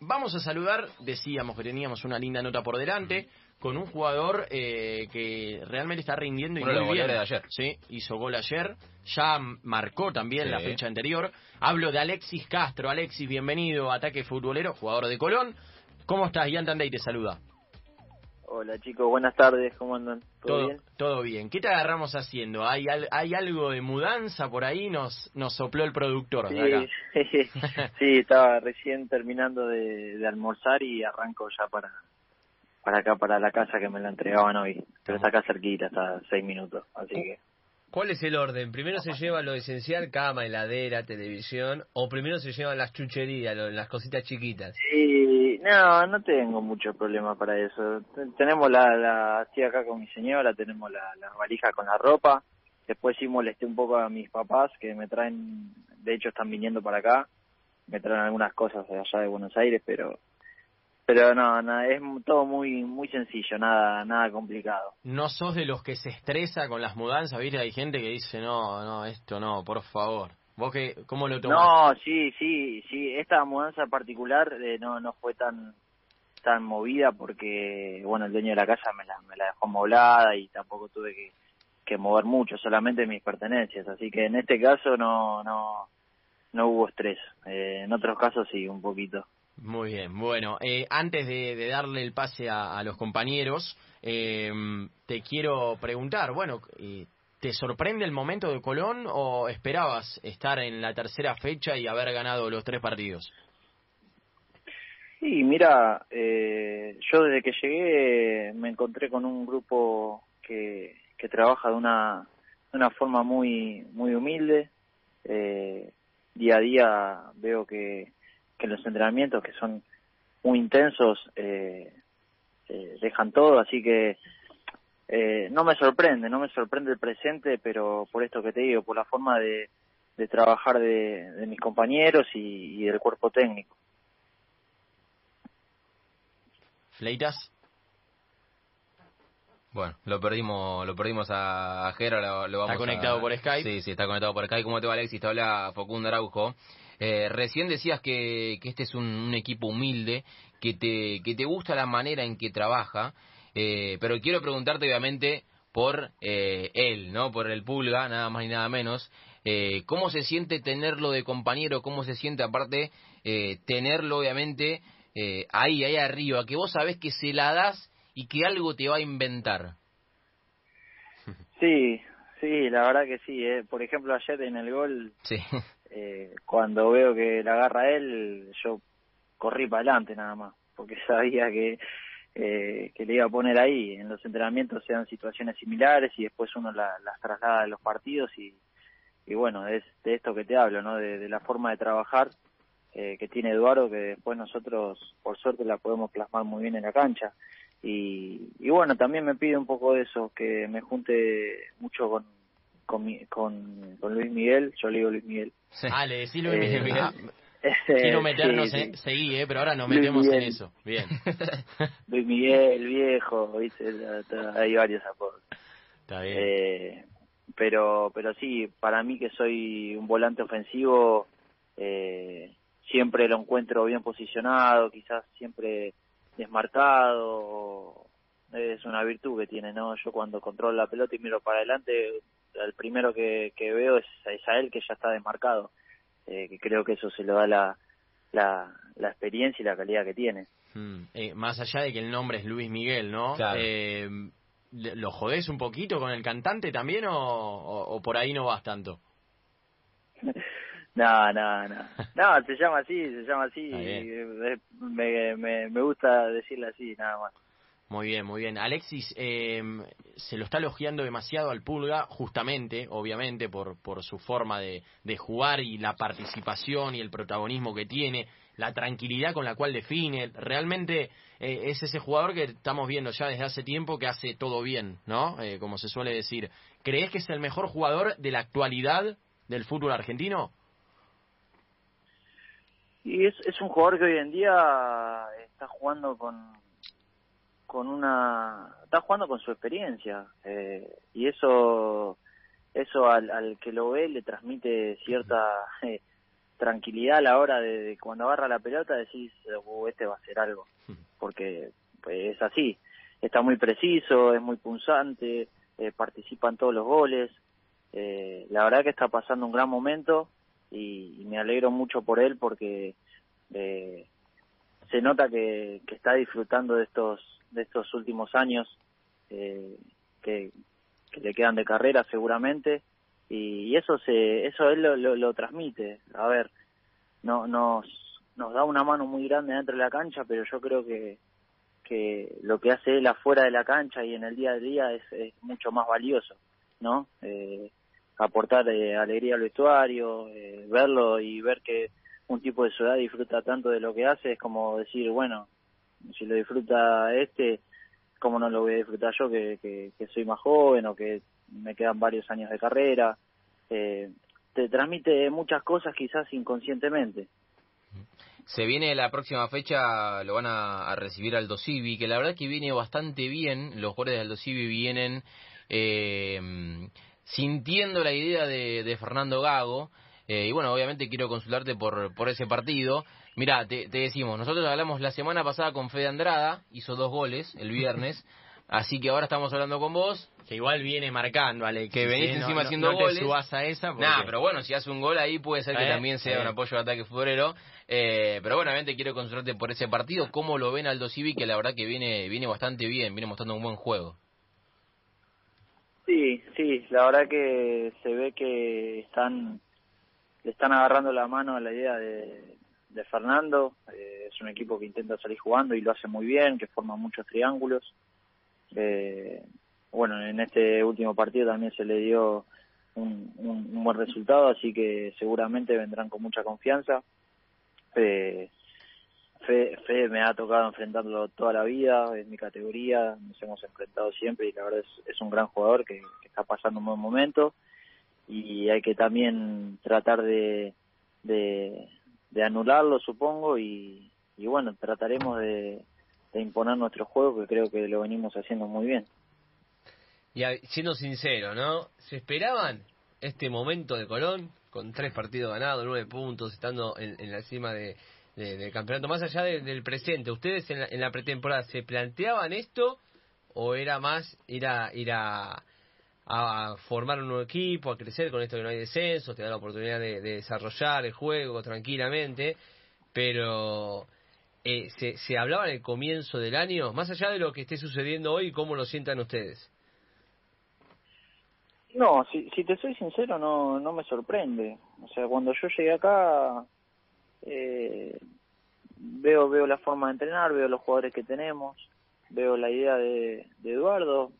vamos a saludar, decíamos que teníamos una linda nota por delante, con un jugador eh, que realmente está rindiendo y muy bien. De ayer. Sí, hizo gol ayer, ya marcó también la fecha anterior. Hablo de Alexis Castro. Alexis, bienvenido, ataque futbolero, jugador de Colón. ¿Cómo estás? Ian Tandey te saluda. Hola chicos, buenas tardes, ¿cómo andan? ¿Todo, bien? Todo bien. ¿Qué te agarramos haciendo? ¿Hay, hay algo de mudanza por ahí? Nos, nos sopló el productor. Sí, sí, estaba recién terminando de, almorzar y arranco ya para, para acá, para la casa que me la entregaban hoy. Pero está acá cerquita, está seis minutos, así que... ¿Cuál es el orden? ¿Primero se lleva lo esencial, cama, heladera, televisión? ¿O primero se llevan las chucherías, las cositas chiquitas? Sí, no, no tengo mucho problema para eso. Tenemos la, la estoy acá con mi señora, tenemos la, la valija con la ropa. Después sí molesté un poco a mis papás que me traen, de hecho están viniendo para acá. Me traen algunas cosas de allá de Buenos Aires, pero pero no, no, es todo muy muy sencillo, nada nada complicado. ¿No sos de los que se estresa con las mudanzas? ¿Viste? Hay gente que dice, no, no, esto no, por favor. ¿Vos qué, cómo lo tomás? No, sí, sí, sí, esta mudanza particular eh, no no fue tan tan movida porque, bueno, el dueño de la casa me la, me la dejó moblada y tampoco tuve que, que mover mucho, solamente mis pertenencias, así que en este caso no no no hubo estrés. Eh, en otros casos sí, un poquito. Muy bien, bueno, eh, antes de, darle el pase a, los compañeros, eh, te quiero preguntar, bueno, eh, ¿te sorprende el momento de Colón o esperabas estar en la tercera fecha y haber ganado los tres partidos? Sí, mira, yo desde que llegué me encontré con un grupo que, que trabaja de una, de una forma muy, muy humilde. día a día veo que que los entrenamientos que son muy intensos eh, eh, dejan todo, así que eh, no me sorprende, no me sorprende el presente, pero por esto que te digo, por la forma de, de trabajar de, mis compañeros y, del cuerpo técnico. ¿Fleitas? Bueno, lo perdimos, lo perdimos a Jero, lo, vamos ¿Está conectado por Skype? Sí, sí, está conectado por Skype. ¿Cómo te va, Alexis? Te habla Facundo Araujo. Eh, recién decías que, que este es un, equipo humilde, que te, que te gusta la manera en que trabaja, eh, pero quiero preguntarte obviamente por eh, él, ¿no? Por el Pulga, nada más y nada menos. Eh, ¿Cómo se siente tenerlo de compañero? ¿Cómo se siente aparte tenerlo obviamente ahí, ahí arriba? Que vos sabés que se la das y que algo te va a inventar. Sí, sí, la verdad que sí. Por ejemplo, ayer en el gol sí eh, cuando veo que la agarra él, yo corrí para adelante nada más, porque sabía que, eh, que le iba a poner ahí. En los entrenamientos sean situaciones similares y después uno las traslada a los partidos y, y bueno, es de esto que te hablo, ¿no? De, la forma de trabajar eh, que tiene Eduardo, que después nosotros, por suerte, la podemos plasmar muy bien en la cancha. Y, y bueno, también me pide un poco de eso, que me junte mucho con, con, con, Luis Miguel, yo le digo Luis Miguel. Ah, le decís Luis Miguel. Eh, ah, quiero meternos, en, seguí, eh, pero ahora nos metemos en eso. Bien. Luis Miguel, viejo, ¿viste? hay varios apodos. Está bien. Eh, pero, pero sí, para mí que soy un volante ofensivo, eh, siempre lo encuentro bien posicionado, quizás siempre desmarcado, es una virtud que tiene, ¿no? Yo cuando controlo la pelota y miro para adelante, el primero que, que veo es, a él que ya está desmarcado, eh, que creo que eso se lo da la, la, la experiencia y la calidad que tiene. Hmm. Eh, más allá de que el nombre es Luis Miguel, ¿no? Eh, ¿Lo jodés un poquito con el cantante también o, o, por ahí no vas tanto? No, no, no. No, se llama así, se llama así. Me, me, me gusta decirle así, nada más. Muy bien, muy bien. Alexis, eh, se lo está elogiando demasiado al Pulga, justamente, obviamente, por, por su forma de, de, jugar y la participación y el protagonismo que tiene, la tranquilidad con la cual define. Realmente eh, es ese jugador que estamos viendo ya desde hace tiempo que hace todo bien, ¿no? Eh, como se suele decir. ¿Crees que es el mejor jugador de la actualidad del fútbol argentino? Y es, es un jugador que hoy en día está jugando con con una está jugando con su experiencia eh, y eso eso al, al, que lo ve le transmite cierta eh, tranquilidad a la hora de, cuando agarra la pelota decís, uh, este va a hacer algo, porque pues, es así, está muy preciso, es muy punzante, eh, participa en todos los goles, eh, la verdad que está pasando un gran momento y, me alegro mucho por él porque eh, se nota que, que, está disfrutando de estos de estos últimos años eh, que, que le quedan de carrera seguramente y, eso se eso él lo, lo, transmite. A ver no nos nos da una mano muy grande dentro de la cancha pero yo creo que que lo que hace él afuera de la cancha y en el día a día es, es mucho más valioso no eh, aportar eh, alegría al vestuario eh, verlo y ver que un tipo de su edad disfruta tanto de lo que hace es como decir bueno si lo disfruta este cómo no lo voy a disfrutar yo que, que soy más joven o que me quedan varios años de carrera, eh, te transmite muchas cosas quizás inconscientemente. Se viene la próxima fecha, lo van a, recibir Aldo Civi, que la verdad que viene bastante bien, los jugadores de Aldo Civi vienen eh, sintiendo la idea de, Fernando Gago, eh, y bueno, obviamente quiero consultarte por, por ese partido. Mira, te, te, decimos, nosotros hablamos la semana pasada con Fede Andrada, hizo dos goles el viernes, Así que ahora estamos hablando con vos. Que igual viene marcando, Alex. Que venís encima haciendo no, goles. subas a esa. Nah, pero bueno, si hace un gol ahí puede ser que eh, también sea un apoyo de ataque futbolero. Eh, pero bueno, obviamente quiero consultarte por ese partido. ¿Cómo lo ven Aldo Civi? Que la verdad que viene, viene bastante bien, viene mostrando un buen juego. Sí, sí, la verdad que se ve que están le están agarrando la mano a la idea de, de Fernando. Eh, es un equipo que intenta salir jugando y lo hace muy bien, que forma muchos triángulos. Eh, bueno, en este último partido también se le dio un, un, buen resultado, así que seguramente vendrán con mucha confianza. Eh, Fe, me ha tocado enfrentarlo toda la vida, es mi categoría, nos hemos enfrentado siempre y la verdad es, es un gran jugador que, está pasando un buen momento y hay que también tratar de, de, de anularlo, supongo, y, y bueno, trataremos de, de imponer nuestro juego, que creo que lo venimos haciendo muy bien. Y siendo sincero, ¿no? ¿Se esperaban este momento de Colón, con tres partidos ganados, nueve puntos, estando en, la cima de, del campeonato, más allá del presente? ¿Ustedes en la, pretemporada se planteaban esto o era más ir a, ir a, a formar un nuevo equipo, a crecer con esto que no hay descenso, te da la oportunidad de desarrollar el juego tranquilamente, pero eh, se, se hablaba en el comienzo del año, más allá de lo que esté sucediendo hoy, ¿cómo lo sientan ustedes? No, si, si te soy sincero, no, no me sorprende. O sea, cuando yo llegué acá, eh, veo, veo la forma de entrenar, veo los jugadores que tenemos, veo la idea de, de Eduardo,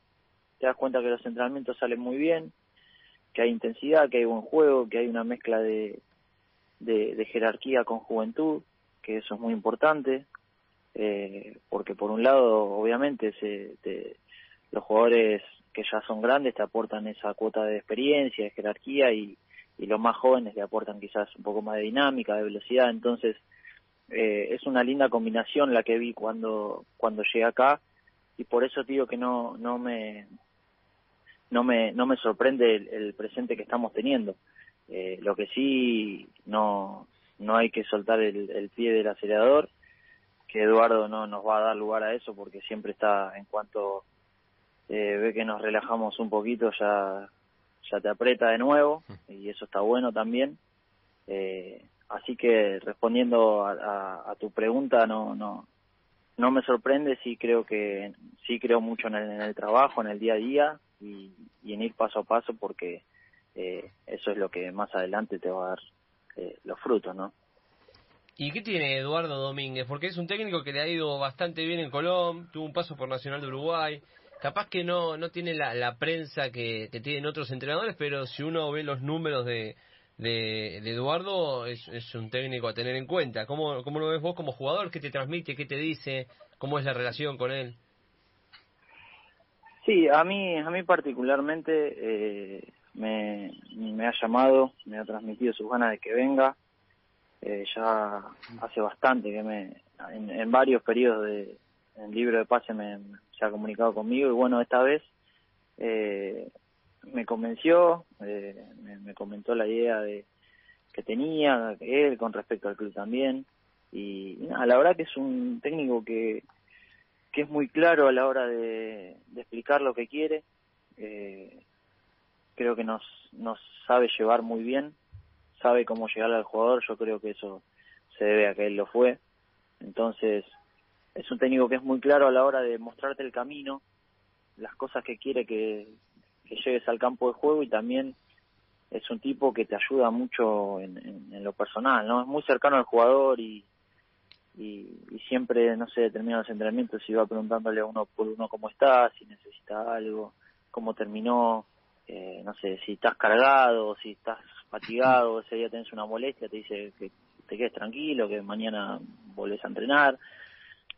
te das cuenta que los entrenamientos salen muy bien, que hay intensidad, que hay buen juego, que hay una mezcla de, de, jerarquía con juventud que eso es muy importante, eh, porque por un lado, obviamente, se, los jugadores que ya son grandes te aportan esa cuota de experiencia, de jerarquía y, y los más jóvenes le aportan quizás un poco más de dinámica, de velocidad, entonces eh, es una linda combinación la que vi cuando cuando llegué acá y por eso digo que no no me no me no me sorprende el, presente que estamos teniendo. Eh, lo que sí no no hay que soltar el, pie del acelerador, que Eduardo no nos va a dar lugar a eso porque siempre está, en cuanto eh, ve que nos relajamos un poquito, ya, ya te aprieta de nuevo y eso está bueno también. Eh, así que respondiendo a, tu pregunta, no, no, no me sorprende, sí creo que, sí creo mucho en el, trabajo, en el día a día y, en ir paso a paso porque eh, eso es lo que más adelante te va a dar eh, los frutos, ¿no? ¿Y qué tiene Eduardo Domínguez? Porque es un técnico que le ha ido bastante bien en Colón, tuvo un paso por Nacional de Uruguay. Capaz que no, no tiene la, la prensa que, que, tienen otros entrenadores, pero si uno ve los números de, de, Eduardo, es, es, un técnico a tener en cuenta. ¿Cómo, ¿Cómo lo ves vos como jugador? ¿Qué te transmite? ¿Qué te dice? ¿Cómo es la relación con él? Sí, a mí, a mí particularmente eh, me, me ha llamado, me ha transmitido sus ganas de que venga. Eh, ya hace bastante que me, en, varios periodos de, en libro de pase me, ha comunicado conmigo y bueno, esta vez eh, me convenció, eh, me, comentó la idea de, que tenía él con respecto al club también. Y, nada, la verdad que es un técnico que, que es muy claro a la hora de, explicar lo que quiere. Eh, creo que nos, nos sabe llevar muy bien, sabe cómo llegar al jugador, yo creo que eso se debe a que él lo fue. Entonces, es un técnico que es muy claro a la hora de mostrarte el camino, las cosas que quiere que, que llegues al campo de juego y también es un tipo que te ayuda mucho en, lo personal, ¿no? Es muy cercano al jugador y, y, siempre, no sé, termina los entrenamientos y va preguntándole a uno por uno cómo está, si necesita algo, cómo terminó, eh, no sé, si estás cargado, si estás fatigado, ese día tenés una molestia, te dice que te quedes tranquilo, que mañana volvés a entrenar.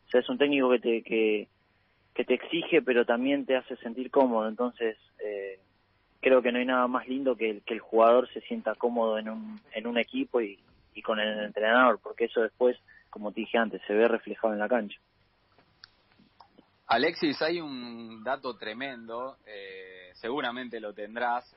O sea, es un técnico que te, que, te exige, pero también te hace sentir cómodo. Entonces, eh, creo que no hay nada más lindo que que el jugador se sienta cómodo en un, en un equipo y, y con el entrenador, porque eso después, como te dije antes, se ve reflejado en la cancha. Alexis, hay un dato tremendo, eh, seguramente lo tendrás,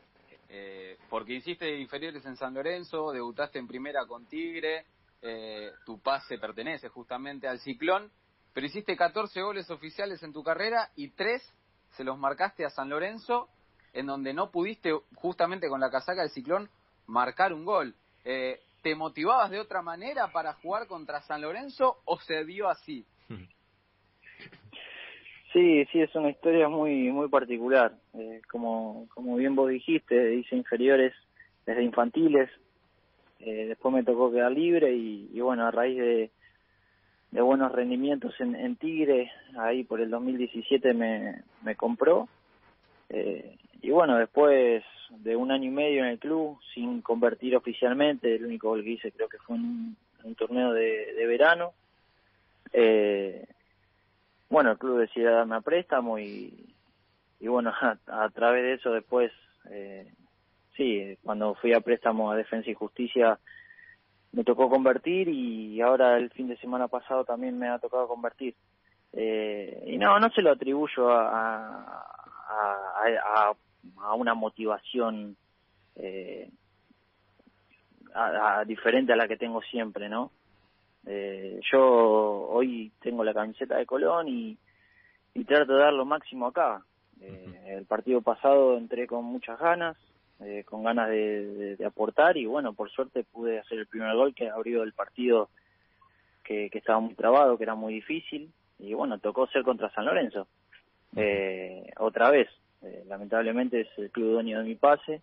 eh, porque hiciste inferiores en San Lorenzo, debutaste en primera con Tigre, eh, tu pase pertenece justamente al Ciclón, pero hiciste 14 goles oficiales en tu carrera y tres se los marcaste a San Lorenzo en donde no pudiste, justamente con la casaca del ciclón, marcar un gol. Eh, ¿Te motivabas de otra manera para jugar contra San Lorenzo o se dio así? Sí, sí, es una historia muy muy particular. Eh, como, como bien vos dijiste, hice inferiores desde infantiles, eh, después me tocó quedar libre y bueno, a raíz de, de buenos rendimientos en, en Tigre, ahí por el 2017 me, me compró eh, y bueno, después de un año y medio en el club, sin convertir oficialmente, el único gol que hice creo que fue un, torneo de, verano. Eh, bueno, el club decidió darme a préstamo y, y bueno, a, través de eso después, eh, sí, cuando fui a préstamo a Defensa y Justicia me tocó convertir y ahora el fin de semana pasado también me ha tocado convertir. Eh, y no, no se lo atribuyo a, a, a, una motivación eh, a, diferente a la que tengo siempre, ¿no? Eh, yo hoy tengo la camiseta de Colón y, y trato de dar lo máximo acá. Eh, el partido pasado entré con muchas ganas, eh, con ganas de, de, aportar y bueno, por suerte pude hacer el primer gol que abrió el partido que, que estaba muy trabado, que era muy difícil y bueno, tocó ser contra San Lorenzo eh, otra vez. Eh, lamentablemente es el club dueño de mi pase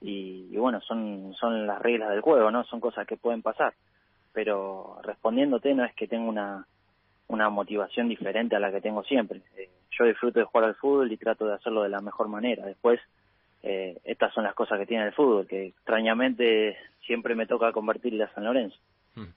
y, bueno, son, son las reglas del juego, ¿no? Son cosas que pueden pasar. Pero respondiéndote no es que tenga una, una motivación diferente a la que tengo siempre. Eh, yo disfruto de jugar al fútbol y trato de hacerlo de la mejor manera. Después, eh, estas son las cosas que tiene el fútbol, que extrañamente siempre me toca convertirle a San Lorenzo. Mm.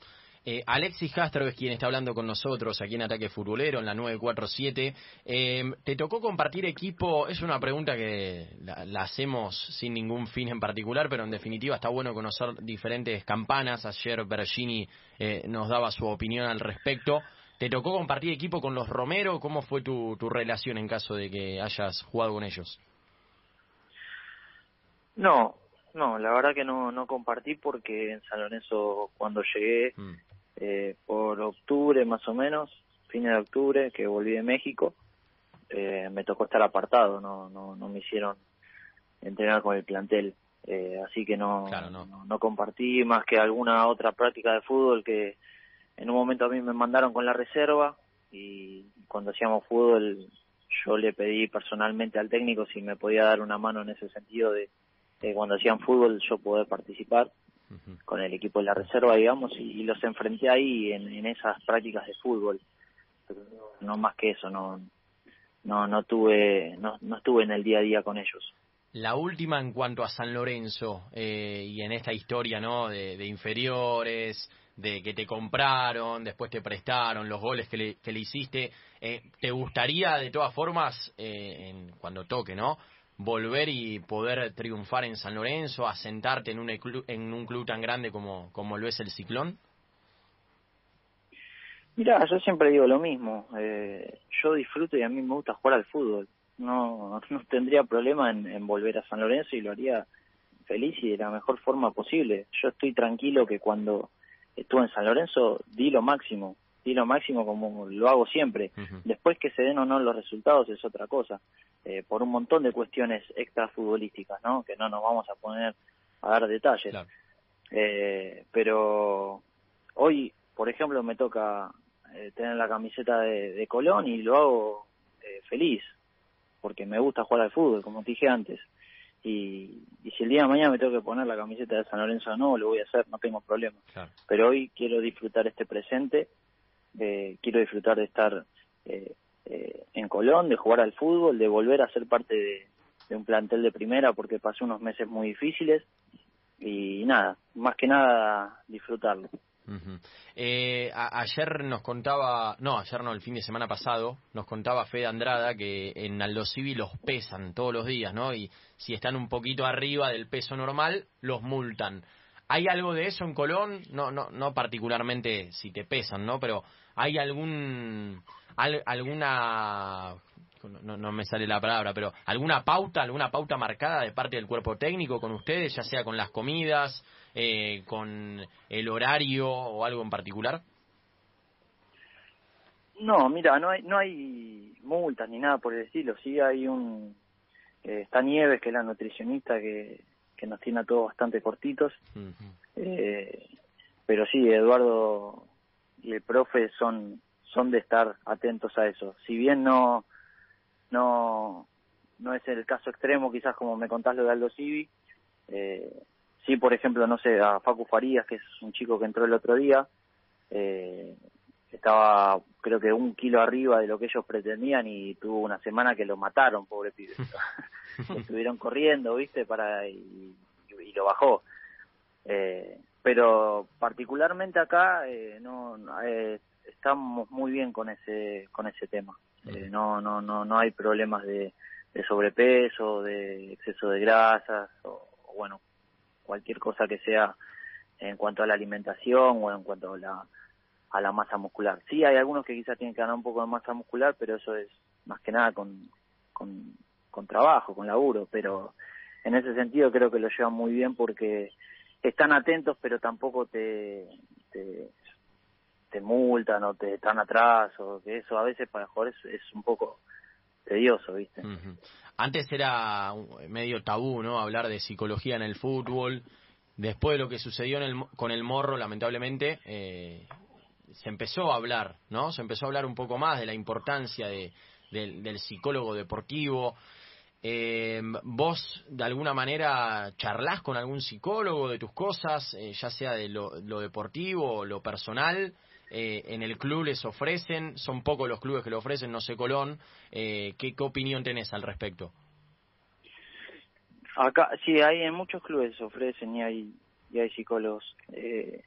Eh, Alexis Castro es quien está hablando con nosotros aquí en Ataque Futbolero, en la 947. Eh, ¿Te tocó compartir equipo? Es una pregunta que la, hacemos sin ningún fin en particular, pero en definitiva está bueno conocer diferentes campanas. Ayer Bergini eh, nos daba su opinión al respecto. ¿Te tocó compartir equipo con los Romero? ¿Cómo fue tu, tu relación en caso de que hayas jugado con ellos? No, no, la verdad que no, no compartí porque en San Lorenzo cuando llegué mm eh, por octubre más o menos, fines de octubre, que volví de México, eh, me tocó estar apartado, no, no, no me hicieron entrenar con el plantel. Eh, así que no, no. no, compartí más que alguna otra práctica de fútbol que en un momento a mí me mandaron con la reserva y cuando hacíamos fútbol yo le pedí personalmente al técnico si me podía dar una mano en ese sentido de, de cuando hacían fútbol yo poder participar con el equipo de la reserva, digamos, y, los enfrenté ahí en, esas prácticas de fútbol. no más que eso, no no no tuve no, no estuve en el día a día con ellos. La última en cuanto a San Lorenzo eh, y en esta historia, ¿no? De, inferiores, de que te compraron, después te prestaron, los goles que le, que le hiciste. Eh, ¿Te gustaría, de todas formas, eh, en, cuando toque, ¿no? Volver y poder triunfar en San Lorenzo, asentarte en un, en un club tan grande como, como lo es el Ciclón? Mira, yo siempre digo lo mismo. Eh, yo disfruto y a mí me gusta jugar al fútbol. No, no tendría problema en, volver a San Lorenzo y lo haría feliz y de la mejor forma posible. Yo estoy tranquilo que cuando estuve en San Lorenzo di lo máximo, di lo máximo como lo hago siempre. Después que se den o no los resultados es otra cosa, eh, por un montón de cuestiones extra futbolísticas, ¿no? Que no nos vamos a poner a dar detalles. Eh, pero hoy, por ejemplo, me toca eh, tener la camiseta de, de, Colón y lo hago eh, feliz, porque me gusta jugar al fútbol, como te dije antes. Y, y, si el día de mañana me tengo que poner la camiseta de San Lorenzo o no, lo voy a hacer, no tengo problema. Pero hoy quiero disfrutar este presente, eh, quiero disfrutar de estar eh, eh, en Colón, de jugar al fútbol, de volver a ser parte de, de un plantel de primera, porque pasé unos meses muy difíciles y nada, más que nada disfrutarlo. eh, ayer nos contaba, no, ayer no, el fin de semana pasado, nos contaba Fede Andrada que en Aldo Civi los pesan todos los días, ¿no? Y si están un poquito arriba del peso normal, los multan. ¿Hay algo de eso en Colón? No, no, no particularmente si te pesan, ¿no? Pero ¿hay algún, alguna no, me sale la palabra, pero alguna pauta, alguna pauta marcada de parte del cuerpo técnico con ustedes, ya sea con las comidas, eh, con el horario o algo en particular? No, mira, no hay, no hay multas ni nada por el estilo. Sí hay un... Eh, está Nieves, que es la nutricionista, que, que nos tiene a todos bastante cortitos. eh, pero sí, Eduardo y el profe son son de estar atentos a eso. Si bien no no no es el caso extremo, quizás como me contás lo de Aldo Civi, eh, Sí, por ejemplo, no sé, a Facu Farías, que es un chico que entró el otro día, eh, estaba creo que un kilo arriba de lo que ellos pretendían y tuvo una semana que lo mataron, pobre pibe. Estuvieron corriendo, ¿viste? para y, lo bajó. Eh, pero particularmente acá eh, no eh, estamos muy bien con ese con ese tema. Eh, no no no no hay problemas de, de sobrepeso, de exceso de grasas o, o bueno cualquier cosa que sea en cuanto a la alimentación o en cuanto a la, a la masa muscular. Sí, hay algunos que quizás tienen que ganar un poco de masa muscular, pero eso es más que nada con, con, trabajo, con laburo, pero en ese sentido creo que lo llevan muy bien porque están atentos, pero tampoco te, te, multan o te están atrás, o que eso a veces para jugadores es, es un poco tedioso, ¿viste? Antes era medio tabú, ¿no? Hablar de psicología en el fútbol. Después de lo que sucedió en el, con el morro, lamentablemente, eh, se empezó a hablar, ¿no? Se empezó a hablar un poco más de la importancia de, del psicólogo deportivo. Eh, ¿Vos de alguna manera charlas con algún psicólogo de tus cosas, eh, ya sea de lo, deportivo o lo personal? eh, en el club les ofrecen, son pocos los clubes que lo ofrecen, no sé Colón, eh, ¿qué, ¿qué opinión tenés al respecto? Acá, sí, hay en muchos clubes ofrecen y hay, y hay psicólogos. Eh,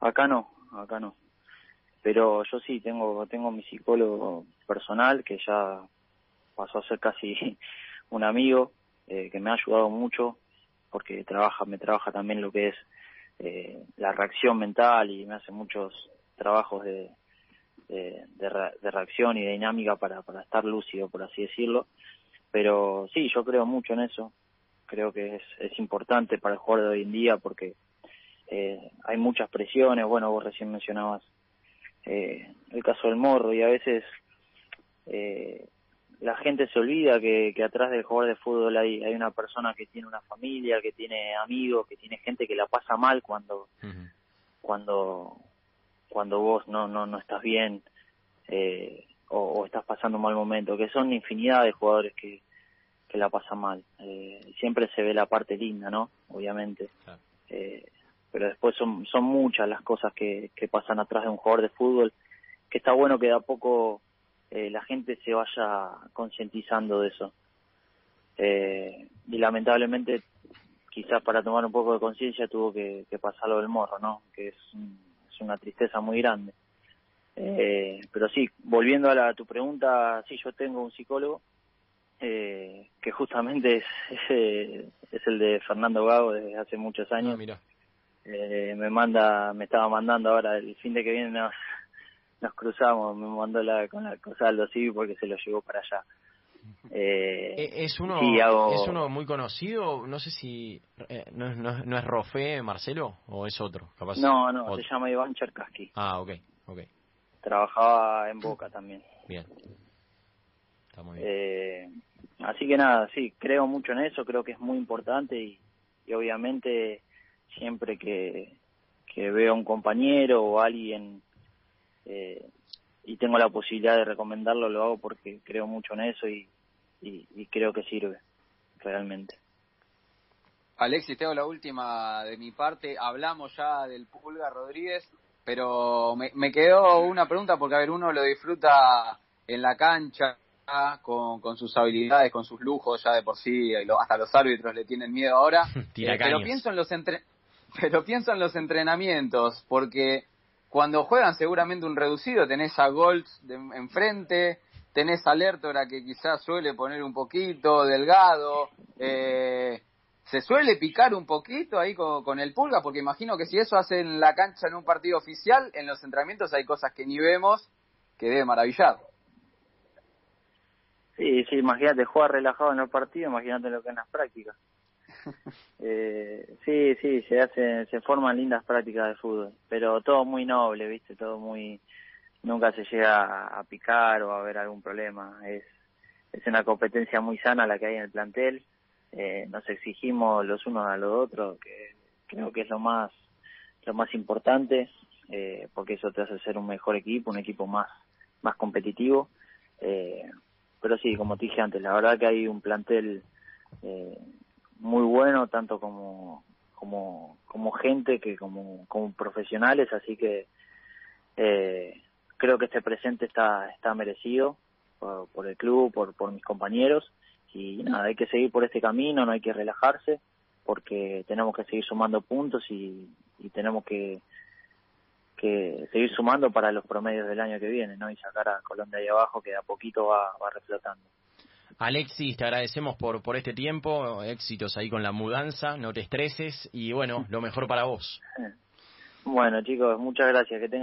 acá no, acá no. Pero yo sí tengo, tengo mi psicólogo personal que ya pasó a ser casi un amigo, eh, que me ha ayudado mucho porque trabaja, me trabaja también lo que es eh, la reacción mental y me hace muchos trabajos de, de, de, reacción y de dinámica para, para estar lúcido, por así decirlo. Pero sí, yo creo mucho en eso. Creo que es, es importante para el jugador de hoy en día porque eh, hay muchas presiones. Bueno, vos recién mencionabas eh, el caso del morro y a veces eh, la gente se olvida que, que atrás del jugador de fútbol hay, hay una persona que tiene una familia, que tiene amigos, que tiene gente que la pasa mal cuando, uh -huh. cuando, cuando vos no no no estás bien eh, o, o, estás pasando un mal momento, que son infinidad de jugadores que, que la pasan mal. Eh, siempre se ve la parte linda, ¿no? Obviamente. Eh, pero después son, son muchas las cosas que, que pasan atrás de un jugador de fútbol, que está bueno que de a poco eh, la gente se vaya concientizando de eso. Eh, y lamentablemente, quizás para tomar un poco de conciencia tuvo que, que pasar lo del morro, ¿no? Que es un, una tristeza muy grande. Eh, pero sí, volviendo a, la, tu pregunta, sí, yo tengo un psicólogo eh, que justamente es, es, es, el de Fernando Gago desde hace muchos años. Ah. Eh, me manda, me estaba mandando ahora el fin de que viene nos, nos cruzamos, me mandó la con la cosa Aldo Civi porque se lo llevó para allá. Eh, eh, ¿Es uno es uno muy conocido? No sé si... Eh, no, no, ¿No es Rofé, Marcelo? ¿O es otro? no, no, se llama Iván Cherkaski. Ah, ok, ok. Trabajaba en Boca también. Bien. Está muy bien. Eh, así que nada, sí, creo mucho en eso, creo que es muy importante y, y obviamente siempre que, que veo a un compañero o alguien eh, y tengo la posibilidad de recomendarlo, lo hago porque creo mucho en eso y, y, creo que sirve realmente. Alexis, tengo la última de mi parte. Hablamos ya del Pulga Rodríguez, pero me, me quedó una pregunta porque, a ver, uno lo disfruta en la cancha con, con sus habilidades, con sus lujos ya de por sí, hasta los árbitros le tienen miedo ahora. Eh, pero pienso en los entre... pero pienso en los entrenamientos porque cuando juegan seguramente un reducido, tenés a Golds enfrente, tenés a Lertora que quizás suele poner un poquito, Delgado, eh, se suele picar un poquito ahí con, el pulga, porque imagino que si eso hace en la cancha en un partido oficial, en los entrenamientos hay cosas que ni vemos que debe maravillar. Sí, sí, imagínate jugar relajado en el partido, imagínate lo que en las prácticas. Eh, sí, sí, se hacen, se forman lindas prácticas de fútbol, pero todo muy noble, viste, todo muy, nunca se llega a picar o a haber algún problema. Es, es una competencia muy sana la que hay en el plantel. Eh, nos exigimos los unos a los otros, que creo que es lo más, lo más importante, eh, porque eso te hace ser un mejor equipo, un equipo más, más competitivo. Eh, pero sí, como te dije antes, la verdad que hay un plantel eh, muy bueno, tanto como, como, como gente que como, como profesionales, así que eh, creo que este presente está, está merecido por, por el club, por, por mis compañeros y nada, hay que seguir por este camino, no hay que relajarse porque tenemos que seguir sumando puntos y, y tenemos que, que seguir sumando para los promedios del año que viene, ¿no? Y sacar a Colón de ahí abajo que a poquito va, va reflotando. Alexis, te agradecemos por, por este tiempo, éxitos ahí con la mudanza, no te estreses y bueno, lo mejor para vos. Bueno chicos, muchas gracias, que tengan